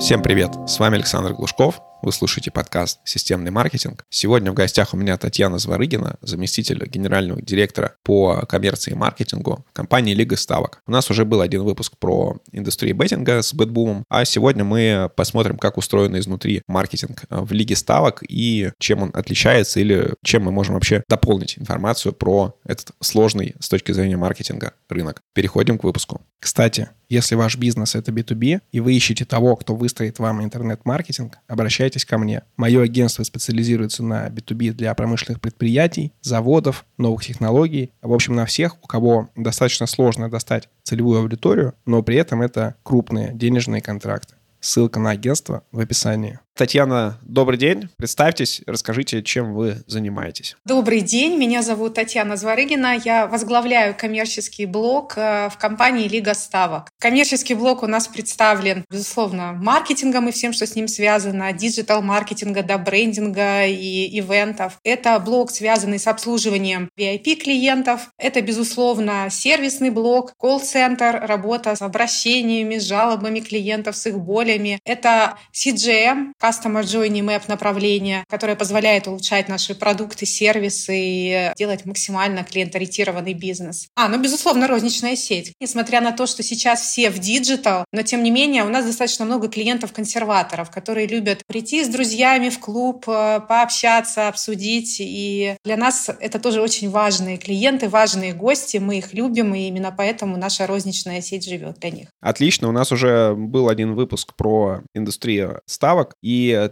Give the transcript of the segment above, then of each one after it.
Всем привет! С вами Александр Глушков. Вы слушаете подкаст «Системный маркетинг». Сегодня в гостях у меня Татьяна Зворыгина, заместитель генерального директора по коммерции и маркетингу компании «Лига ставок». У нас уже был один выпуск про индустрию беттинга с бэтбумом, а сегодня мы посмотрим, как устроен изнутри маркетинг в Лиге ставок и чем он отличается или чем мы можем вообще дополнить информацию про этот сложный с точки зрения маркетинга рынок. Переходим к выпуску. Кстати, если ваш бизнес — это B2B, и вы ищете того, кто выстроит вам интернет-маркетинг, обращайтесь ко мне. Мое агентство специализируется на B2B для промышленных предприятий, заводов, новых технологий. В общем, на всех, у кого достаточно сложно достать целевую аудиторию, но при этом это крупные денежные контракты. Ссылка на агентство в описании. Татьяна, добрый день. Представьтесь, расскажите, чем вы занимаетесь. Добрый день. Меня зовут Татьяна Зворыгина. Я возглавляю коммерческий блок э, в компании Лига Ставок. Коммерческий блок у нас представлен, безусловно, маркетингом и всем, что с ним связано, digital-маркетинга до брендинга и ивентов. Это блок, связанный с обслуживанием VIP-клиентов. Это, безусловно, сервисный блок, колл-центр, работа с обращениями, жалобами клиентов, с их болями. Это CJM, Customer Journey Map направление, которое позволяет улучшать наши продукты, сервисы и делать максимально клиент-ориентированный бизнес. А, ну, безусловно, розничная сеть. Несмотря на то, что сейчас все в digital, но тем не менее у нас достаточно много клиентов-консерваторов, которые любят прийти с друзьями в клуб, э, пообщаться, обсудить. И для нас это тоже очень важные клиенты, важные гости. Мы их любим, и именно поэтому наша розничная сеть живет для них. Отлично. У нас уже был один выпуск про индустрию ставок.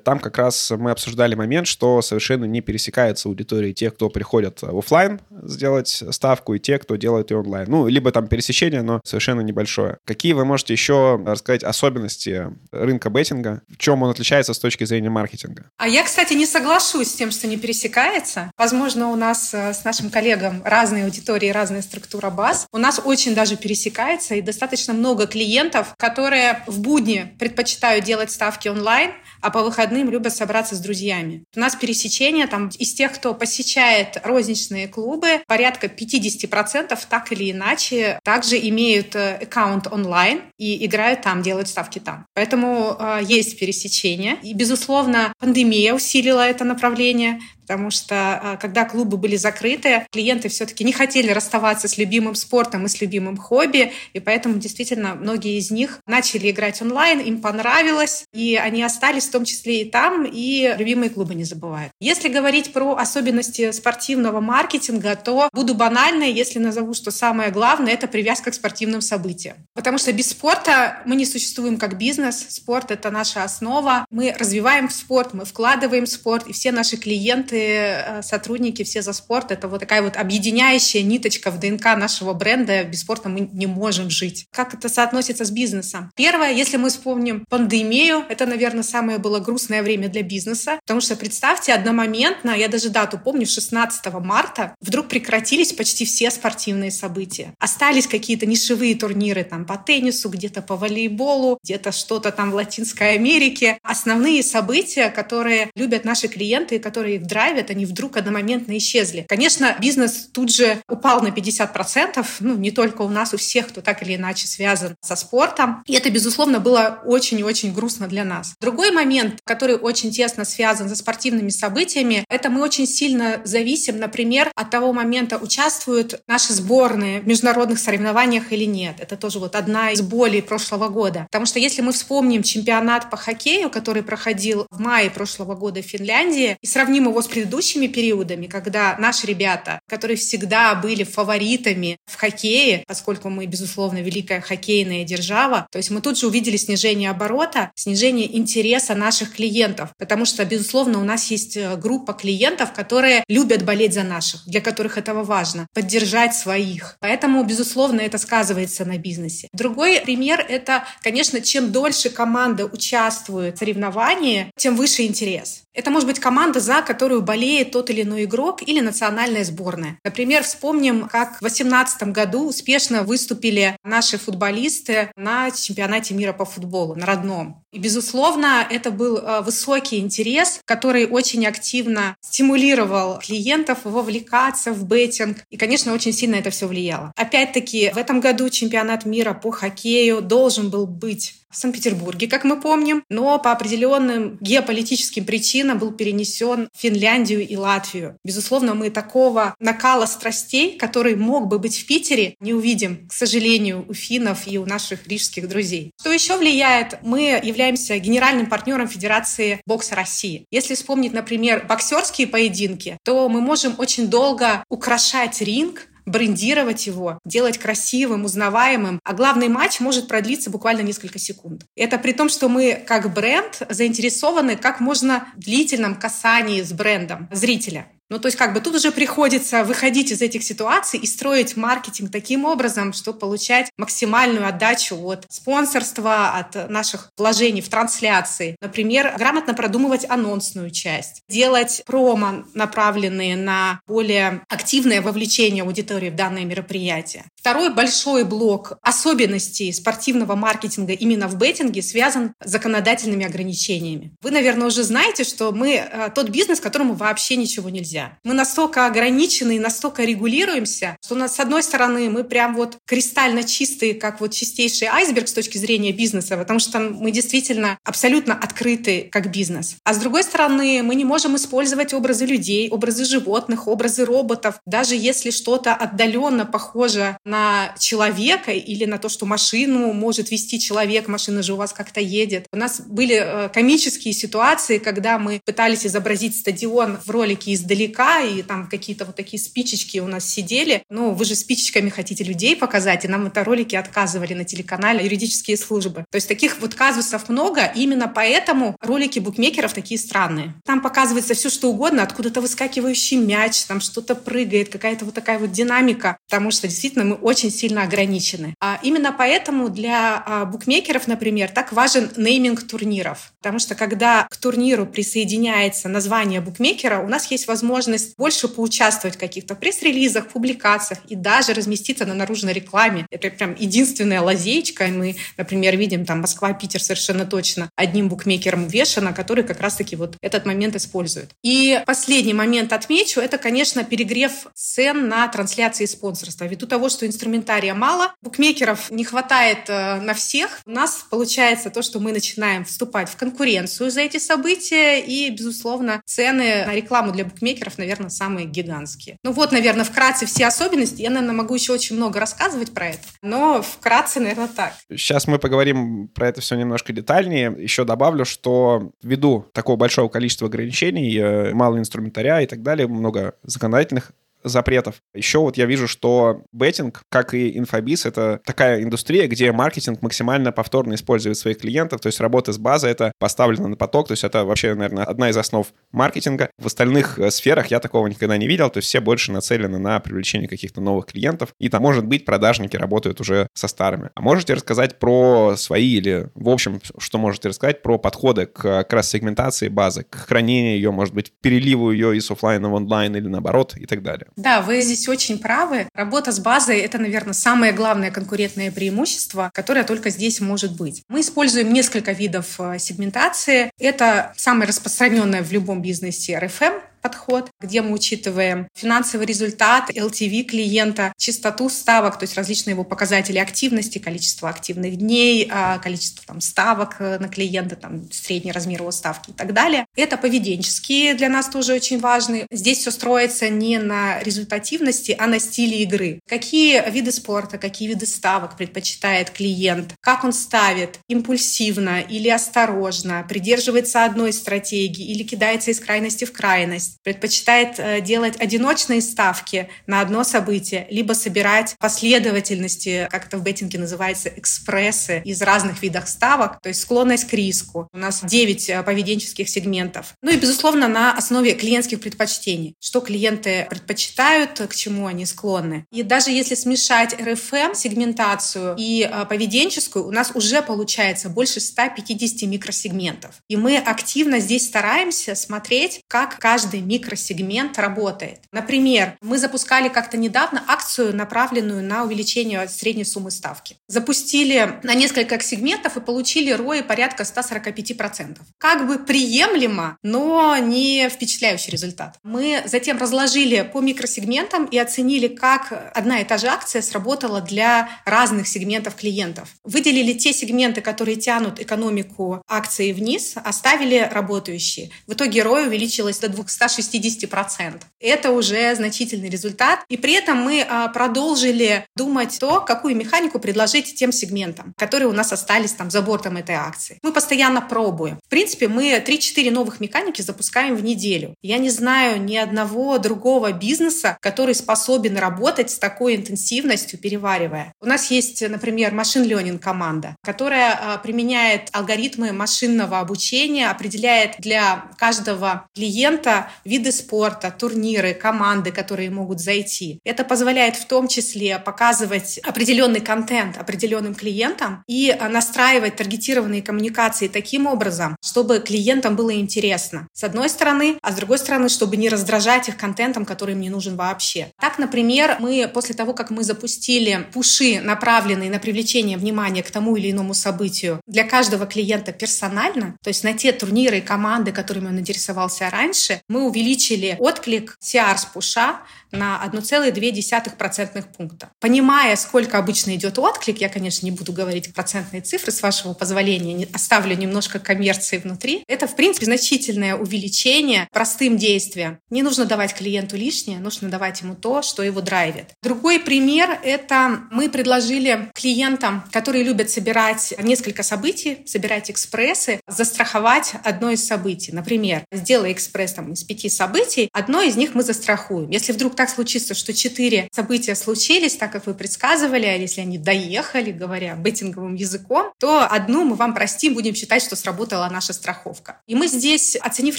Там как раз мы обсуждали момент, что совершенно не пересекается аудитория тех, кто приходят в офлайн сделать ставку, и те, кто делает ее онлайн. Ну, либо там пересечение, но совершенно небольшое. Какие вы можете еще рассказать особенности рынка беттинга? В чем он отличается с точки зрения маркетинга? А я, кстати, не соглашусь с тем, что не пересекается. Возможно, у нас э, с нашим коллегам разные аудитории, разная структура баз. У нас очень даже пересекается, и достаточно много клиентов, которые в будни предпочитают делать ставки онлайн, а по выходным любят собраться с друзьями. У нас пересечение там из тех, кто посещает розничные клубы, порядка 50% так или иначе также имеют э, аккаунт онлайн и играют там, делают ставки там. Поэтому э, есть пересечение. И, безусловно, пандемия усилила это направление потому что а, когда клубы были закрыты, клиенты все-таки не хотели расставаться с любимым спортом и с любимым хобби, и поэтому действительно многие из них начали играть онлайн, им понравилось, и они остались в том числе и там, и любимые клубы не забывают. Если говорить про особенности спортивного маркетинга, то буду банальной, если назову, что самое главное — это привязка к спортивным событиям. Потому что без спорта мы не существуем как бизнес, спорт — это наша основа, мы развиваем спорт, мы вкладываем спорт, и все наши клиенты Э, сотрудники все за спорт. Это вот такая вот объединяющая ниточка в ДНК нашего бренда. Без спорта мы не можем жить. Как это соотносится с бизнесом? Первое, если мы вспомним пандемию, это, наверное, самое было грустное время для бизнеса, потому что представьте, одномоментно, я даже дату помню, 16 марта вдруг прекратились почти все спортивные события. Остались какие-то нишевые турниры там по теннису, где-то по волейболу, где-то что-то там в Латинской Америке. Основные события, которые любят наши клиенты которые их драйвят, драйвят, они вдруг одномоментно исчезли. Конечно, бизнес тут же упал на 50%, ну, не только у нас, у всех, кто так или иначе связан со спортом. И это, безусловно, было очень и очень грустно для нас. Другой момент, который очень тесно связан со спортивными событиями, это мы очень сильно зависим, например, от того момента, участвуют наши сборные в международных соревнованиях или нет. Это тоже вот одна из болей прошлого года. Потому что если мы вспомним чемпионат по хоккею, который проходил в мае прошлого года в Финляндии, и сравним его с предыдущими периодами, когда наши ребята, которые всегда были фаворитами в хоккее, поскольку мы, безусловно, великая хоккейная держава, то есть мы тут же увидели снижение оборота, снижение интереса наших клиентов, потому что, безусловно, у нас есть э, группа клиентов, которые любят болеть за наших, для которых этого важно, поддержать своих. Поэтому, безусловно, это сказывается на бизнесе. Другой пример — это, конечно, чем дольше команда участвует в соревновании, тем выше интерес. Это может быть команда, за которую болеет тот или иной игрок или национальная сборная. Например, вспомним, как в 2018 году успешно выступили наши футболисты на чемпионате мира по футболу, на родном. И, безусловно, это был э, высокий интерес, который очень активно стимулировал клиентов вовлекаться в беттинг. И, конечно, очень сильно это все влияло. Опять-таки, в этом году чемпионат мира по хоккею должен был быть в Санкт-Петербурге, как мы помним, но по определенным геополитическим причинам был перенесен в Финляндию и Латвию. Безусловно, мы такого накала страстей, который мог бы быть в Питере, не увидим, к сожалению, у финнов и у наших рижских друзей. Что еще влияет? Мы являемся генеральным партнером Федерации бокса России. Если вспомнить, например, боксерские поединки, то мы можем очень долго украшать ринг, брендировать его, делать красивым, узнаваемым. А главный матч может продлиться буквально несколько секунд. Это при том, что мы как бренд заинтересованы как можно длительном касании с брендом зрителя. Ну, то есть как бы тут уже приходится выходить из этих ситуаций и строить маркетинг таким образом, чтобы получать максимальную отдачу от спонсорства, от наших вложений в трансляции. Например, грамотно продумывать анонсную часть, делать промо, направленные на более активное вовлечение аудитории в данное мероприятие. Второй большой блок особенностей спортивного маркетинга именно в беттинге связан с законодательными ограничениями. Вы, наверное, уже знаете, что мы э, тот бизнес, которому вообще ничего нельзя нельзя. Мы настолько ограничены и настолько регулируемся, что у нас, с одной стороны, мы прям вот кристально чистые, как вот чистейший айсберг с точки зрения бизнеса, потому что мы действительно абсолютно открыты как бизнес. А с другой стороны, мы не можем использовать образы людей, образы животных, образы роботов, даже если что-то отдаленно похоже на человека или на то, что машину может вести человек, машина же у вас как-то едет. У нас были э, комические ситуации, когда мы пытались изобразить стадион в ролике издалека, издалека, и там какие-то вот такие спичечки у нас сидели. Ну, вы же спичечками хотите людей показать, и нам это ролики отказывали на телеканале юридические службы. То есть таких вот казусов много, именно поэтому ролики букмекеров такие странные. Там показывается все, что угодно, откуда-то выскакивающий мяч, там что-то прыгает, какая-то вот такая вот динамика, потому что действительно мы очень сильно ограничены. А именно поэтому для а, букмекеров, например, так важен нейминг турниров. Потому что когда к турниру присоединяется название букмекера, у нас есть возможность возможность больше поучаствовать в каких-то пресс-релизах, публикациях и даже разместиться на наружной рекламе. Это прям единственная лазейка. Мы, например, видим там Москва-Питер совершенно точно одним букмекером вешано, который как раз-таки вот этот момент использует. И последний момент отмечу, это, конечно, перегрев цен на трансляции спонсорства. Ввиду того, что инструментария мало, букмекеров не хватает э, на всех, у нас получается то, что мы начинаем вступать в конкуренцию за эти события, и, безусловно, цены на рекламу для букмекеров параметров, наверное, самые гигантские. Ну вот, наверное, вкратце все особенности. Я, наверное, могу еще очень много рассказывать про это, но вкратце, наверное, так. Сейчас мы поговорим про это все немножко детальнее. Еще добавлю, что ввиду такого большого количества ограничений, э, мало инструментаря и так далее, много законодательных запретов. Еще вот я вижу, что беттинг, как и инфобиз, это такая индустрия, где маркетинг максимально повторно использует своих клиентов, то есть работа с базой это поставлено на поток, то есть это вообще, наверное, одна из основ маркетинга. В остальных э, сферах я такого никогда не видел, то есть все больше нацелены на привлечение каких-то новых клиентов, и там, может быть, продажники работают уже со старыми. А можете рассказать про свои или, в общем, что можете рассказать про подходы к как раз сегментации базы, к хранению ее, может быть, переливу ее из офлайна в онлайн или наоборот и так далее? Да, вы здесь очень правы. Работа с базой — это, наверное, самое главное конкурентное преимущество, которое только здесь может быть. Мы используем несколько видов э, сегментации. Это самое распространенное в любом бизнесе RFM, подход, где мы учитываем финансовый результат, LTV клиента, частоту ставок, то есть различные его показатели активности, количество активных дней, а, количество там, ставок э, на клиента, там, средний размер его ставки и так далее. Это поведенческие для нас тоже очень важны. Здесь все строится не на результативности, а на стиле игры. Какие виды спорта, какие виды ставок предпочитает клиент, как он ставит, импульсивно или осторожно, придерживается одной стратегии или кидается из крайности в крайность предпочитает э, делать одиночные ставки на одно событие, либо собирать последовательности, как это в беттинге называется, экспрессы из разных видов ставок, то есть склонность к риску. У нас 9 э, поведенческих сегментов. Ну и, безусловно, на основе клиентских предпочтений. Что клиенты предпочитают, к чему они склонны. И даже если смешать РФМ, сегментацию и э, поведенческую, у нас уже получается больше 150 микросегментов. И мы активно здесь стараемся смотреть, как каждый каждый микросегмент работает. Например, мы запускали как-то недавно акцию, направленную на увеличение средней суммы ставки. Запустили на несколько сегментов и получили ROI порядка 145%. Как бы приемлемо, но не впечатляющий результат. Мы затем разложили по микросегментам и оценили, как одна и та же акция сработала для разных сегментов клиентов. Выделили те сегменты, которые тянут экономику акции вниз, оставили работающие. В итоге ROI увеличилось до 260%. Это уже значительный результат. И при этом мы а, продолжили думать то, какую механику предложить тем сегментам, которые у нас остались там за бортом этой акции. Мы постоянно пробуем. В принципе, мы 3-4 новых механики запускаем в неделю. Я не знаю ни одного другого бизнеса, который способен работать с такой интенсивностью, переваривая. У нас есть, например, машин learning команда, которая а, применяет алгоритмы машинного обучения, определяет для каждого клиента виды спорта, турниры, команды, которые могут зайти. Это позволяет в том числе показывать определенный контент определенным клиентам и а, настраивать таргетированные коммуникации таким образом, чтобы клиентам было интересно. С одной стороны, а с другой стороны, чтобы не раздражать их контентом, который им не нужен вообще. Так, например, мы после того, как мы запустили пуши, направленные на привлечение внимания к тому или иному событию для каждого клиента персонально, то есть на те турниры и команды, которыми он интересовался раньше, мы увеличили отклик CR с пуша на 1,2% пункта. Понимая, сколько обычно идет отклик, я, конечно, не буду говорить процентные цифры, с вашего позволения, оставлю немножко коммерции внутри. Это, в принципе, значительное увеличение простым действием. Не нужно давать клиенту лишнее, нужно давать ему то, что его драйвит. Другой пример — это мы предложили клиентам, которые любят собирать несколько событий, собирать экспрессы, застраховать одно из событий. Например, сделай экспресс там, из пяти событий, одно из них мы застрахуем. Если вдруг так случится, что четыре события случились, так как вы предсказывали, а если они доехали, говоря беттинговым языком, то одну мы вам простим, будем считать, что сработала наша страховка. И мы здесь, оценив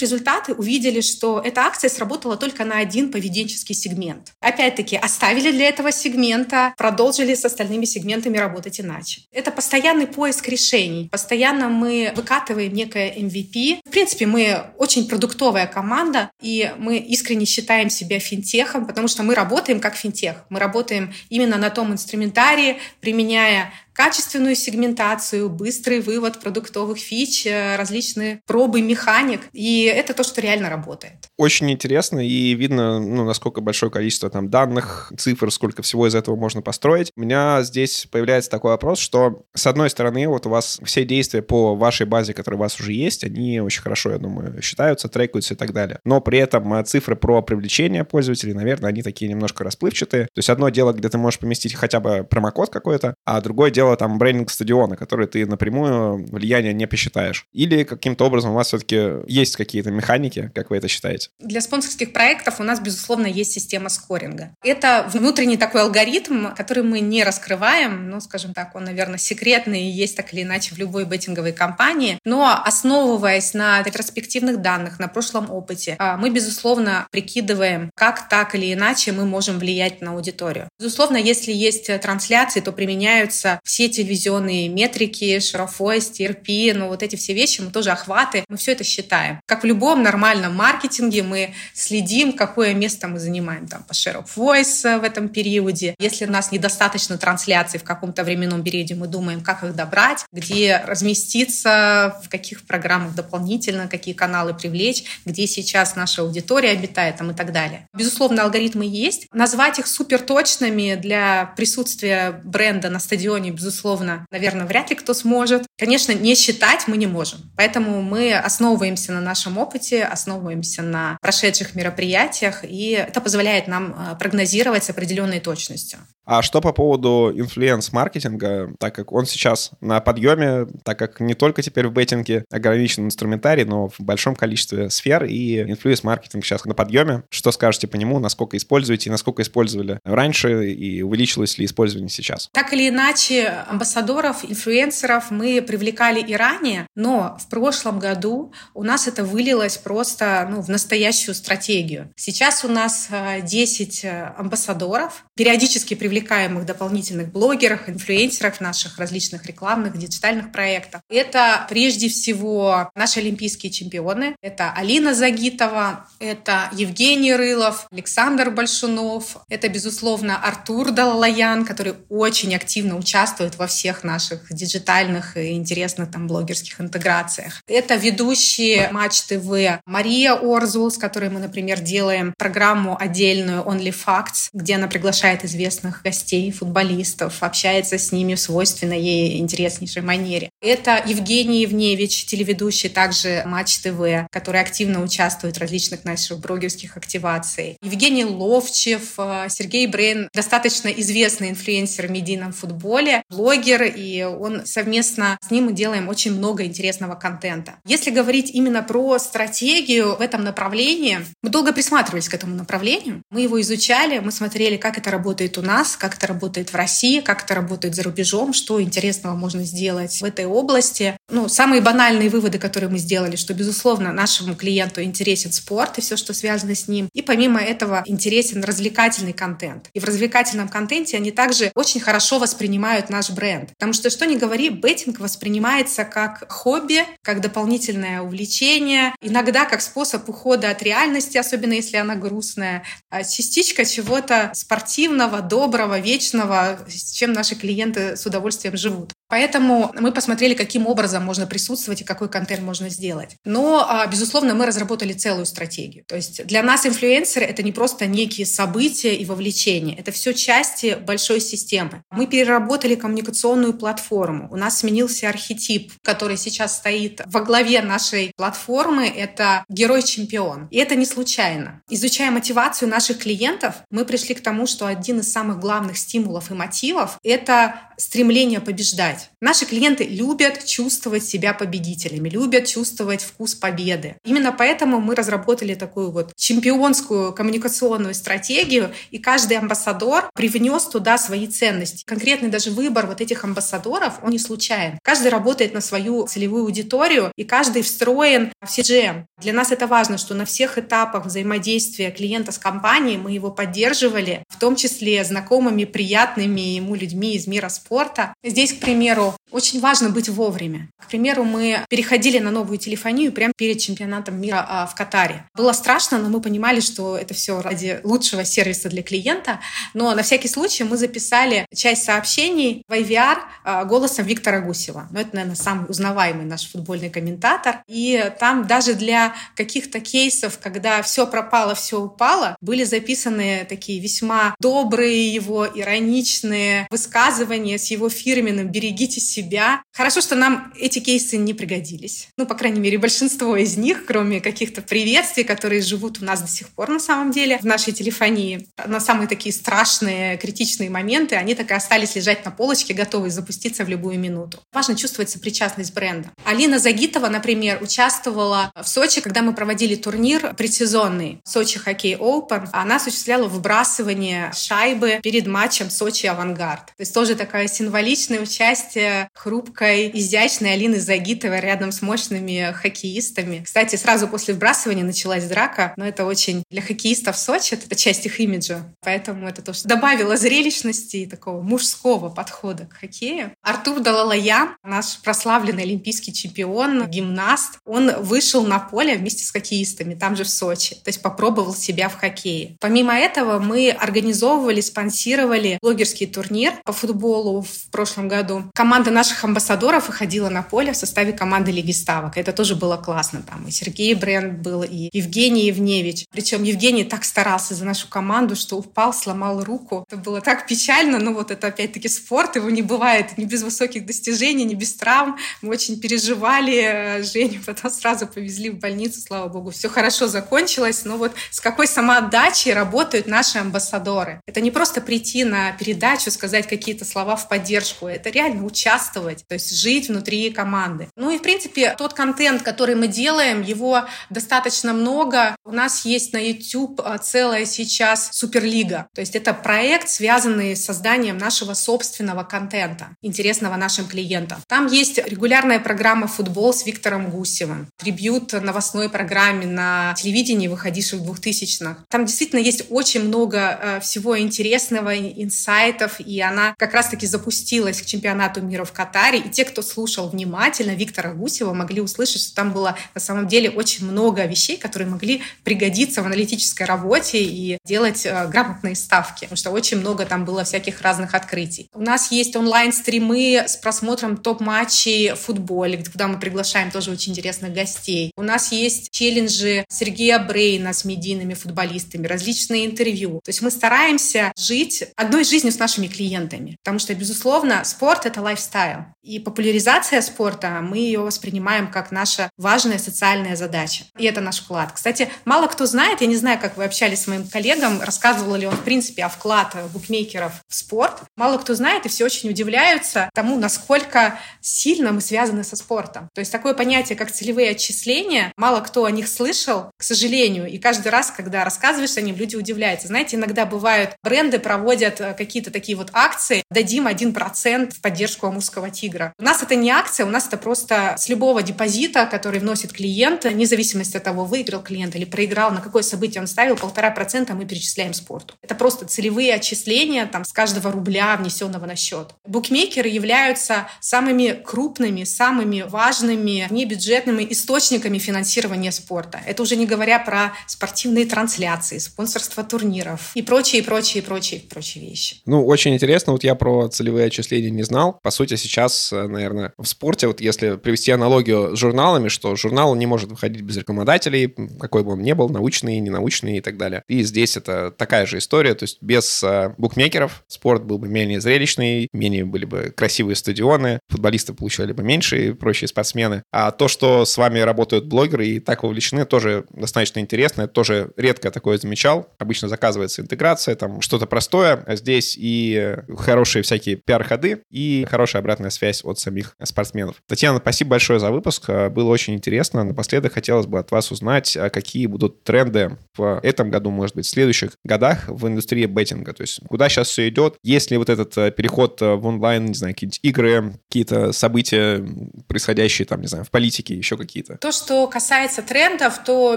результаты, увидели, что эта акция сработала только на один поведенческий сегмент. Опять-таки, оставили для этого сегмента, продолжили с остальными сегментами работать иначе. Это постоянный поиск решений. Постоянно мы выкатываем некое MVP. В принципе, мы очень продуктовая команда, и мы искренне считаем себя финтехом, потому что мы работаем как финтех. Мы работаем именно на том инструментарии, применяя качественную сегментацию, быстрый вывод продуктовых фич, э, различные пробы механик. И это то, что реально работает. Очень интересно, и видно, ну, насколько большое количество там данных, цифр, сколько всего из этого можно построить. У меня здесь появляется такой вопрос, что, с одной стороны, вот у вас все действия по вашей базе, которые у вас уже есть, они очень хорошо, я думаю, считаются, трекаются и так далее. Но при этом э, цифры про привлечение пользователей, наверное, они такие немножко расплывчатые. То есть одно дело, где ты можешь поместить хотя бы промокод какой-то, а другое дело там брендинг стадиона, который ты напрямую влияние не посчитаешь? Или каким-то образом у вас все-таки есть какие-то механики, как вы это считаете? Для спонсорских проектов у нас, безусловно, есть система скоринга. Это внутренний такой алгоритм, который мы не раскрываем, ну, скажем так, он, наверное, секретный и есть так или иначе в любой беттинговой компании, но основываясь на ретроспективных данных, на прошлом опыте, а, мы, безусловно, прикидываем, как так или иначе мы можем влиять на аудиторию. Безусловно, если есть трансляции, то применяются все телевизионные метрики, шарофость, TRP, ну вот эти все вещи, мы тоже охваты, мы все это считаем. Как в любом нормальном маркетинге мы следим, какое место мы занимаем там по share of voice в этом периоде. Если у нас недостаточно трансляций в каком-то временном периоде, мы думаем, как их добрать, где разместиться, в каких программах дополнительно, какие каналы привлечь, где сейчас наша аудитория обитает там, и так далее. Безусловно, алгоритмы есть. Назвать их суперточными для присутствия бренда на стадионе, безусловно, наверное, вряд ли кто сможет. Конечно, не считать мы не можем. Поэтому мы основываемся на нашем опыте, основываемся на прошедших мероприятиях, и это позволяет нам э, прогнозировать с определенной точностью. А что по поводу инфлюенс-маркетинга, так как он сейчас на подъеме, так как не только теперь в беттинге ограничен инструментарий, но в большом количестве сфер, и инфлюенс-маркетинг сейчас на подъеме. Что скажете по нему, насколько используете, и насколько использовали раньше, и увеличилось ли использование сейчас? Так или иначе, амбассадоров, инфлюенсеров мы привлекали и ранее, но в прошлом году у нас это вылилось просто ну, в настоящую стратегию. Сейчас у нас 10 э, э, амбассадоров, периодически привлекаем привлекаемых дополнительных блогерах, инфлюенсерах наших различных рекламных, диджитальных проектах. Это прежде всего наши олимпийские чемпионы. Это Алина Загитова, это Евгений Рылов, Александр Большунов, это, безусловно, Артур Даллаян, который очень активно участвует во всех наших диджитальных и интересных там блогерских интеграциях. Это ведущие Матч ТВ Мария Орзул, с которой мы, например, делаем программу отдельную Only Facts, где она приглашает известных гостей, футболистов, общается с ними в свойственной ей интереснейшей манере. Это Евгений Евневич, телеведущий также Матч ТВ, который активно участвует в различных наших блогерских активациях. Евгений Ловчев, э, Сергей Брейн, достаточно известный инфлюенсер в медийном футболе, блогер, и он совместно с ним мы делаем очень много интересного контента. Если говорить именно про стратегию в этом направлении, мы долго присматривались к этому направлению. Мы его изучали, мы смотрели, как это работает у нас, как это работает в России, как это работает за рубежом, что интересного можно сделать в этой области. Ну, самые банальные выводы, которые мы сделали, что, безусловно, нашему клиенту интересен спорт и все, что связано с ним. И помимо этого интересен развлекательный контент. И в развлекательном контенте они также очень хорошо воспринимают наш бренд. Потому что, что ни говори, беттинг воспринимается как хобби, как дополнительное увлечение, иногда как способ ухода от реальности, особенно если она грустная, а частичка чего-то спортивного, доброго, вечного, с чем наши клиенты с удовольствием живут. Поэтому мы посмотрели, каким образом можно присутствовать и какой контент можно сделать. Но, а, безусловно, мы разработали целую стратегию. То есть для нас инфлюенсеры — это не просто некие события и вовлечения. Это все части большой системы. Мы переработали коммуникационную платформу. У нас сменился архетип, который сейчас стоит во главе нашей платформы. Это герой-чемпион. И это не случайно. Изучая мотивацию наших клиентов, мы пришли к тому, что один из самых главных стимулов и мотивов — это стремление побеждать. Наши клиенты любят чувствовать себя победителями, любят чувствовать вкус победы. Именно поэтому мы разработали такую вот чемпионскую коммуникационную стратегию, и каждый амбассадор привнес туда свои ценности. Конкретный даже выбор вот этих амбассадоров, он не случайен. Каждый работает на свою целевую аудиторию, и каждый встроен в CGM. Для нас это важно, что на всех этапах взаимодействия клиента с компанией мы его поддерживали, в том числе знакомыми, приятными ему людьми из мира спорта. Здесь, к примеру, очень важно быть вовремя. К примеру, мы переходили на новую телефонию прямо перед чемпионатом мира а, в Катаре. Было страшно, но мы понимали, что это все ради лучшего сервиса для клиента. Но на всякий случай мы записали часть сообщений в IVR а, голосом Виктора Гусева. Ну, это, наверное, самый узнаваемый наш футбольный комментатор. И там даже для каких-то кейсов, когда все пропало, все упало, были записаны такие весьма добрые его, ироничные высказывания с его фирменным «берегите себя». Хорошо, что нам эти кейсы не пригодились. Ну, по крайней мере, большинство из них, кроме каких-то приветствий, которые живут у нас до сих пор на самом деле в нашей телефонии. На самые такие страшные, критичные моменты они так и остались лежать на полочке, готовые запуститься в любую минуту. Важно чувствовать сопричастность бренда. Алина Загитова, например, участвовала в Сочи, когда мы проводили турнир предсезонный Сочи Хоккей Open. Она осуществляла выбрасывание шайбы перед матчем Сочи Авангард. То есть тоже такая символичное участие хрупкой, изящной Алины Загитовой рядом с мощными хоккеистами. Кстати, сразу после вбрасывания началась драка, но это очень для хоккеистов Сочи, это часть их имиджа. Поэтому это то, что добавило зрелищности и такого мужского подхода к хоккею. Артур Далалая, наш прославленный олимпийский чемпион, гимнаст, он вышел на поле вместе с хоккеистами, там же в Сочи, то есть попробовал себя в хоккее. Помимо этого мы организовывали, спонсировали блогерский турнир по футболу в прошлом году. Команда наших амбассадоров выходила на поле в составе команды Лиги Ставок. Это тоже было классно. Там и Сергей Бренд был, и Евгений Евневич. Причем Евгений так старался за нашу команду, что упал, сломал руку. Это было так печально, но вот это опять-таки спорт, его не бывает ни без высоких достижений, ни без травм. Мы очень переживали. Женю потом сразу повезли в больницу, слава богу. Все хорошо закончилось. Но вот с какой самоотдачей работают наши амбассадоры. Это не просто прийти на передачу, сказать какие-то слова в поддержку. Это реально участвовать то есть жить внутри команды. Ну и, в принципе, тот контент, который мы делаем, его достаточно много. У нас есть на YouTube а, целая сейчас Суперлига. То есть это проект, связанный с созданием нашего собственного контента, интересного нашим клиентам. Там есть регулярная программа «Футбол» с Виктором Гусевым, трибют новостной программе на телевидении, выходившей в 2000-х. Там действительно есть очень много э, всего интересного, инсайтов, и она как раз-таки запустилась к чемпионату мира в Катаре. И те, кто слушал внимательно Виктора Гусева, могли услышать, что там было на самом деле очень много вещей, которые могли пригодиться в аналитической работе и делать э, грамотные ставки, потому что очень много там было всяких разных открытий. У нас есть онлайн-стримы с просмотром топ-матчей в футболе, куда мы приглашаем тоже очень интересных гостей. У нас есть челленджи Сергея Брейна с медийными футболистами, различные интервью. То есть мы стараемся жить одной жизнью с нашими клиентами, потому что, безусловно, спорт — это lifestyle. И популяризация спорта, мы ее воспринимаем как наша важная социальная задача. И это наш вклад. Кстати, мало кто знает, я не знаю, как вы общались с моим коллегом, рассказывал ли он, в принципе, о вклад букмекеров в спорт. Мало кто знает, и все очень удивляются тому, насколько сильно мы связаны со спортом. То есть такое понятие, как целевые отчисления, мало кто о них слышал, к сожалению. И каждый раз, когда рассказываешь о них, люди удивляются. Знаете, иногда бывают бренды проводят э, какие-то такие вот акции, дадим 1% в поддержку амурского тигра. У нас это не акция, у нас это просто с любого депозита, который вносит клиент, вне зависимости от того, выиграл клиент или проиграл, на какое событие он ставил, полтора процента мы перечисляем спорту. Это просто целевые отчисления там, с каждого рубля, внесенного на счет. Букмекеры являются самыми крупными, самыми важными небюджетными источниками финансирования спорта. Это уже не говоря про спортивные трансляции, спонсорство турниров и прочие, прочие, прочие, прочие вещи. Ну, очень интересно. Вот я про целевые отчисления не знал. По сути, сейчас, э, наверное, в спорте, вот если привести аналогию с журналами, что журнал не может выходить без рекламодателей, какой бы он ни был, научный, ненаучный и так далее. И здесь это такая же история, то есть без э, букмекеров спорт был бы менее зрелищный, менее были бы красивые стадионы, футболисты получали бы меньше и прочие спортсмены. А то, что с вами работают блогеры и так вовлечены, тоже достаточно интересно. Это тоже редко такое замечал. Обычно заказывается интеграция, там что-то простое, а здесь и хорошие всякие пиар-ходы, и хорошая обратная связь от самих спортсменов. Татьяна, спасибо большое за выпуск. Было очень интересно. Напоследок хотелось бы от вас узнать, а какие будут тренды в этом году, может быть, в следующих годах в индустрии беттинга. То есть куда сейчас все идет? Есть ли вот этот э, переход э, в онлайн, не знаю, какие-нибудь игры, какие-то события, происходящие там, не знаю, в политике, еще какие-то? То, что касается трендов, то,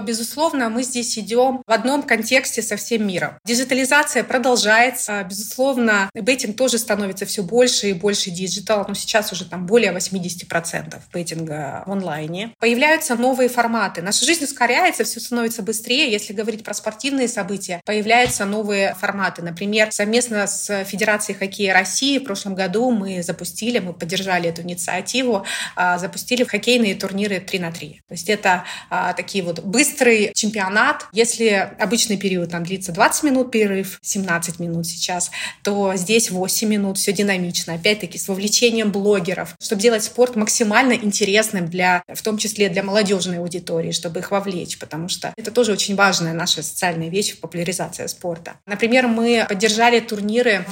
безусловно, мы здесь идем в одном контексте со всем миром. Диджитализация продолжается. Безусловно, беттинг тоже становится все больше и больше digital. Но сейчас уже там более 80% беттинга в онлайне. Появляются новые форматы. Наша жизнь ускоряется, все становится быстрее. Если говорить про спортивные события, появляются новые форматы. Например, совместно с Федерацией хоккея России в прошлом году мы запустили, мы поддержали эту инициативу, а, запустили хоккейные турниры 3 на 3. То есть это а, такие вот быстрый чемпионат. Если обычный период там длится 20 минут перерыв, 17 минут сейчас, то здесь 8 минут, все динамично. Опять-таки с вовлечением блогеров, чтобы делать спорт максимально интересным для, в том числе для молодежной аудитории, чтобы их вовлечь, потому что это тоже очень важная наша социальная вещь, популяризация спорта. Например, мы поддержали турниры.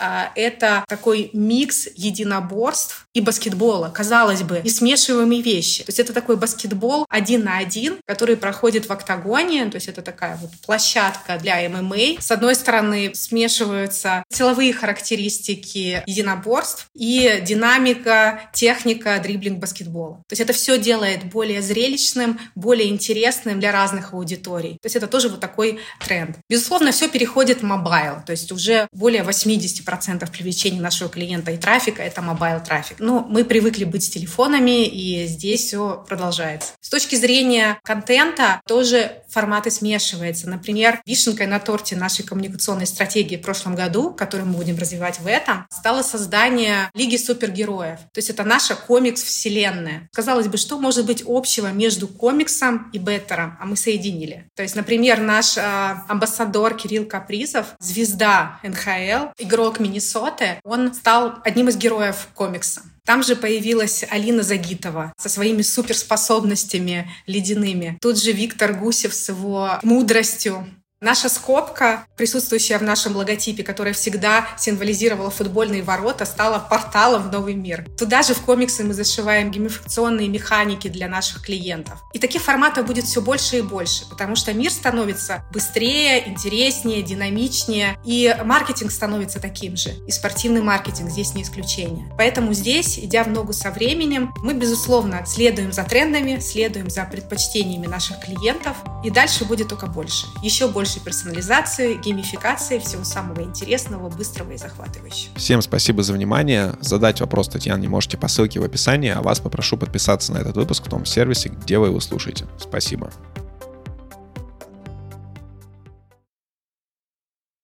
А, это такой микс единоборств и баскетбола. Казалось бы, несмешиваемые вещи. То есть это такой баскетбол один на один, который проходит в октагоне. То есть это такая вот площадка для ММА. С одной стороны, смешиваются силовые характеристики единоборств и динамика, техника, дриблинг баскетбола. То есть это все делает более зрелищным, более интересным для разных аудиторий. То есть это тоже вот такой тренд. Безусловно, все переходит в mobile. То есть уже более 80% привлечения нашего клиента и трафика — это mobile трафик. Ну, мы привыкли быть с телефонами, и здесь все продолжается. С точки зрения контента тоже форматы смешиваются. Например, вишенкой на торте нашей коммуникационной стратегии в прошлом году, которую мы будем развивать в этом, стало создание Лиги супергероев. То есть это наша комикс-вселенная. Казалось бы, что может быть общего между комиксом и беттером, а мы соединили. То есть, например, наш э, амбассадор Кирилл Капризов, звезда НХЛ, игрок Миннесоты, он стал одним из героев комикса. Там же появилась Алина Загитова со своими суперспособностями ледяными. Тут же Виктор Гусев с его мудростью Наша скобка, присутствующая в нашем логотипе, которая всегда символизировала футбольные ворота, стала порталом в новый мир. Туда же в комиксы мы зашиваем геймификационные механики для наших клиентов. И таких форматов будет все больше и больше, потому что мир становится быстрее, интереснее, динамичнее, и маркетинг становится таким же. И спортивный маркетинг здесь не исключение. Поэтому здесь, идя в ногу со временем, мы, безусловно, следуем за трендами, следуем за предпочтениями наших клиентов, и дальше будет только больше. Еще больше персонализации, геймификации, всего самого интересного, быстрого и захватывающего. Всем спасибо за внимание. Задать вопрос Татьяне можете по ссылке в описании, а вас попрошу подписаться на этот выпуск в том сервисе, где вы его слушаете. Спасибо.